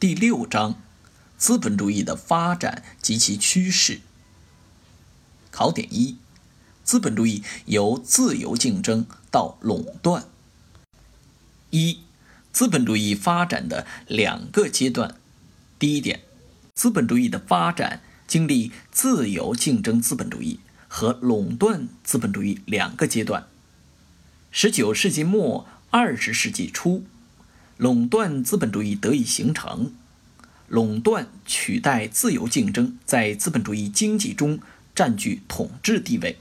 第六章：资本主义的发展及其趋势。考点一：资本主义由自由竞争到垄断。一、资本主义发展的两个阶段。第一点，资本主义的发展经历自由竞争资本主义和垄断资本主义两个阶段。十九世纪末二十世纪初，垄断资本主义得以形成，垄断取代自由竞争，在资本主义经济中占据统治地位。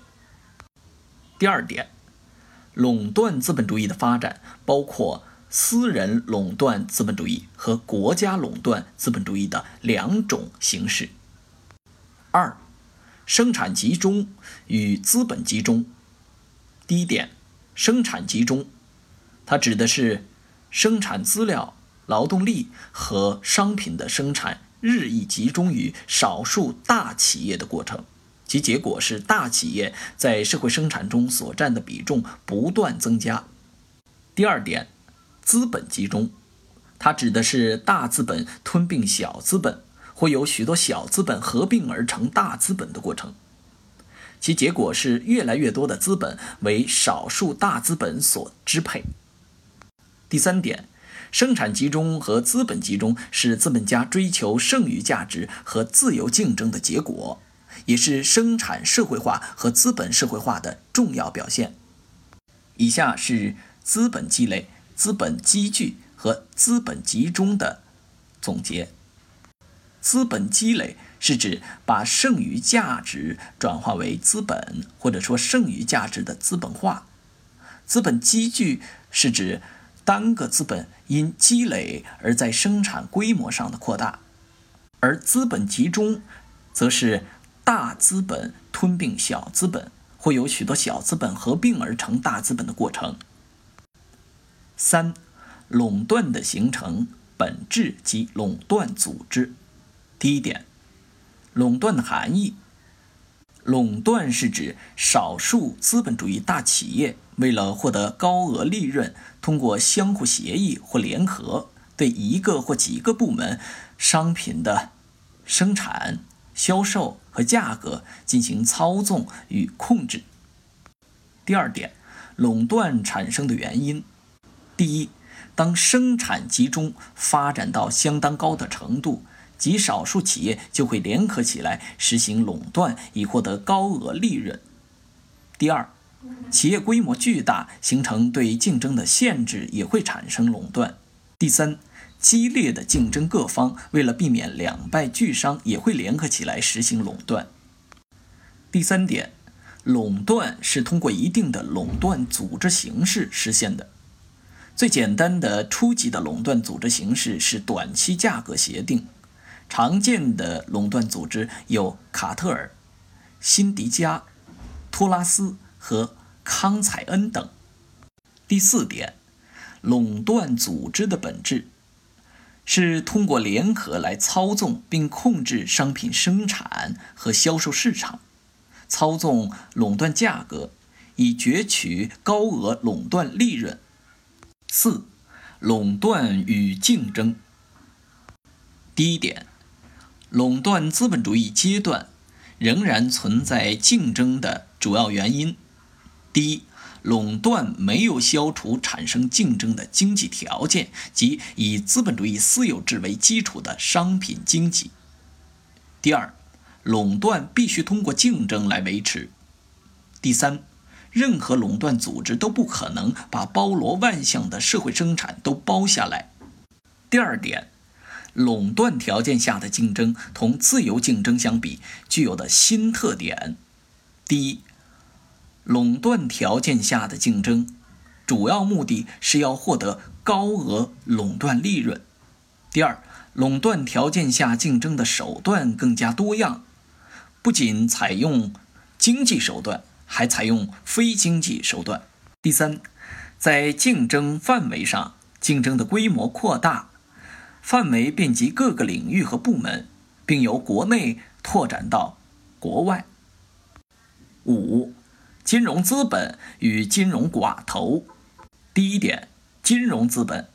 第二点。垄断资本主义的发展包括私人垄断资本主义和国家垄断资本主义的两种形式。二、生产集中与资本集中。第一点，生产集中，它指的是生产资料、劳动力和商品的生产日益集中于少数大企业的过程。其结果是，大企业在社会生产中所占的比重不断增加。第二点，资本集中，它指的是大资本吞并小资本，或由许多小资本合并而成大资本的过程。其结果是，越来越多的资本为少数大资本所支配。第三点，生产集中和资本集中是资本家追求剩余价值和自由竞争的结果。也是生产社会化和资本社会化的重要表现。以下是资本积累、资本积聚和资本集中的总结。资本积累是指把剩余价值转化为资本，或者说剩余价值的资本化。资本积聚是指单个资本因积累而在生产规模上的扩大，而资本集中则是。大资本吞并小资本，会有许多小资本合并而成大资本的过程。三、垄断的形成本质及垄断组织。第一点，垄断的含义。垄断是指少数资本主义大企业为了获得高额利润，通过相互协议或联合，对一个或几个部门商品的生产。销售和价格进行操纵与控制。第二点，垄断产生的原因：第一，当生产集中发展到相当高的程度，极少数企业就会联合起来实行垄断，以获得高额利润；第二，企业规模巨大，形成对竞争的限制，也会产生垄断；第三。激烈的竞争各方为了避免两败俱伤，也会联合起来实行垄断。第三点，垄断是通过一定的垄断组织形式实现的。最简单的初级的垄断组织形式是短期价格协定。常见的垄断组织有卡特尔、辛迪加、托拉斯和康采恩等。第四点，垄断组织的本质。是通过联合来操纵并控制商品生产和销售市场，操纵垄断价格，以攫取高额垄断利润。四、垄断与竞争。第一点，垄断资本主义阶段仍然存在竞争的主要原因。第一。垄断没有消除产生竞争的经济条件，即以资本主义私有制为基础的商品经济。第二，垄断必须通过竞争来维持。第三，任何垄断组织都不可能把包罗万象的社会生产都包下来。第二点，垄断条件下的竞争同自由竞争相比具有的新特点。第一。垄断条件下的竞争，主要目的是要获得高额垄断利润。第二，垄断条件下竞争的手段更加多样，不仅采用经济手段，还采用非经济手段。第三，在竞争范围上，竞争的规模扩大，范围遍及各个领域和部门，并由国内拓展到国外。五。金融资本与金融寡头。第一点，金融资本，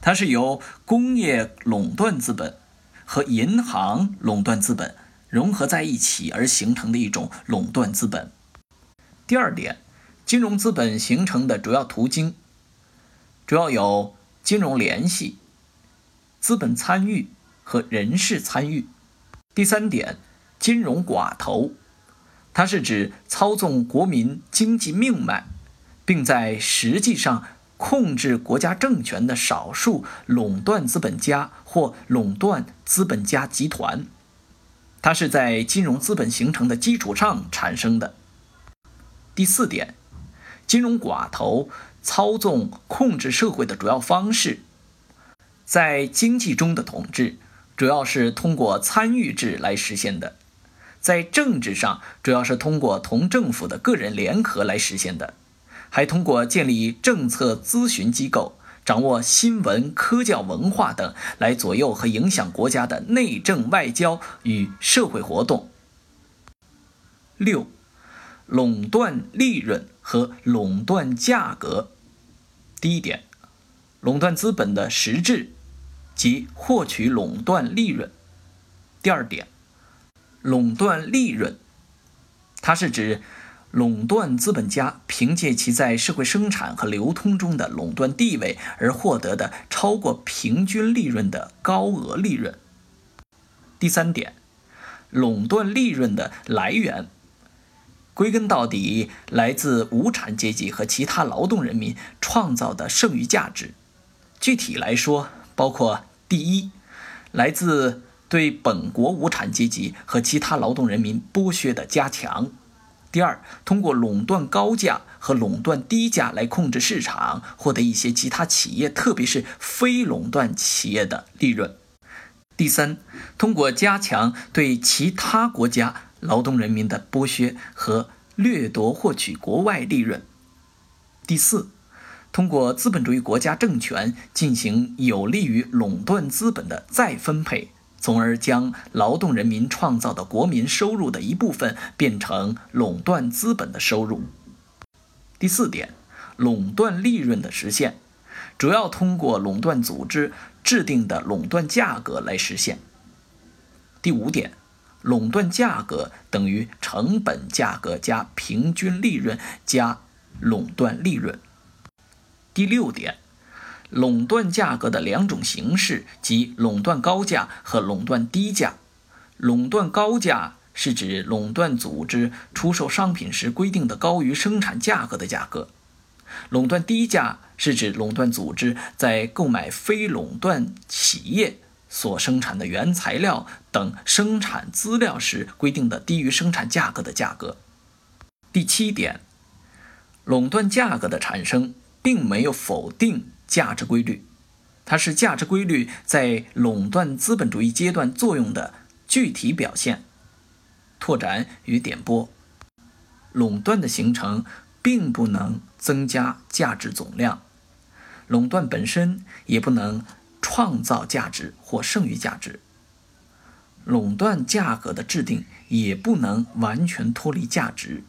它是由工业垄断资本和银行垄断资本融合在一起而形成的一种垄断资本。第二点，金融资本形成的主要途径，主要有金融联系、资本参与和人事参与。第三点，金融寡头，它是指操纵国民经济命脉，并在实际上。控制国家政权的少数垄断资本家或垄断资本家集团，它是在金融资本形成的基础上产生的。第四点，金融寡头操纵控制社会的主要方式，在经济中的统治主要是通过参与制来实现的，在政治上主要是通过同政府的个人联合来实现的。还通过建立政策咨询机构、掌握新闻、科教、文化等来左右和影响国家的内政、外交与社会活动。六、垄断利润和垄断价格。第一点，垄断资本的实质即获取垄断利润。第二点，垄断利润，它是指。垄断资本家凭借其在社会生产和流通中的垄断地位而获得的超过平均利润的高额利润。第三点，垄断利润的来源，归根到底来自无产阶级和其他劳动人民创造的剩余价值。具体来说，包括第一，来自对本国无产阶级和其他劳动人民剥削的加强。第二，通过垄断高价和垄断低价来控制市场，获得一些其他企业，特别是非垄断企业的利润。第三，通过加强对其他国家劳动人民的剥削和掠夺，获取国外利润。第四，通过资本主义国家政权进行有利于垄断资本的再分配。从而将劳动人民创造的国民收入的一部分变成垄断资本的收入。第四点，垄断利润的实现，主要通过垄断组织制定的垄断价格来实现。第五点，垄断价格等于成本价格加平均利润加垄断利润。第六点。垄断价格的两种形式，即垄断高价和垄断低价。垄断高价是指垄断组织出售商品时规定的高于生产价格的价格；垄断低价是指垄断组织在购买非垄断企业所生产的原材料等生产资料时规定的低于生产价格的价格。第七点，垄断价格的产生并没有否定。价值规律，它是价值规律在垄断资本主义阶段作用的具体表现。拓展与点拨，垄断的形成并不能增加价值总量，垄断本身也不能创造价值或剩余价值，垄断价格的制定也不能完全脱离价值。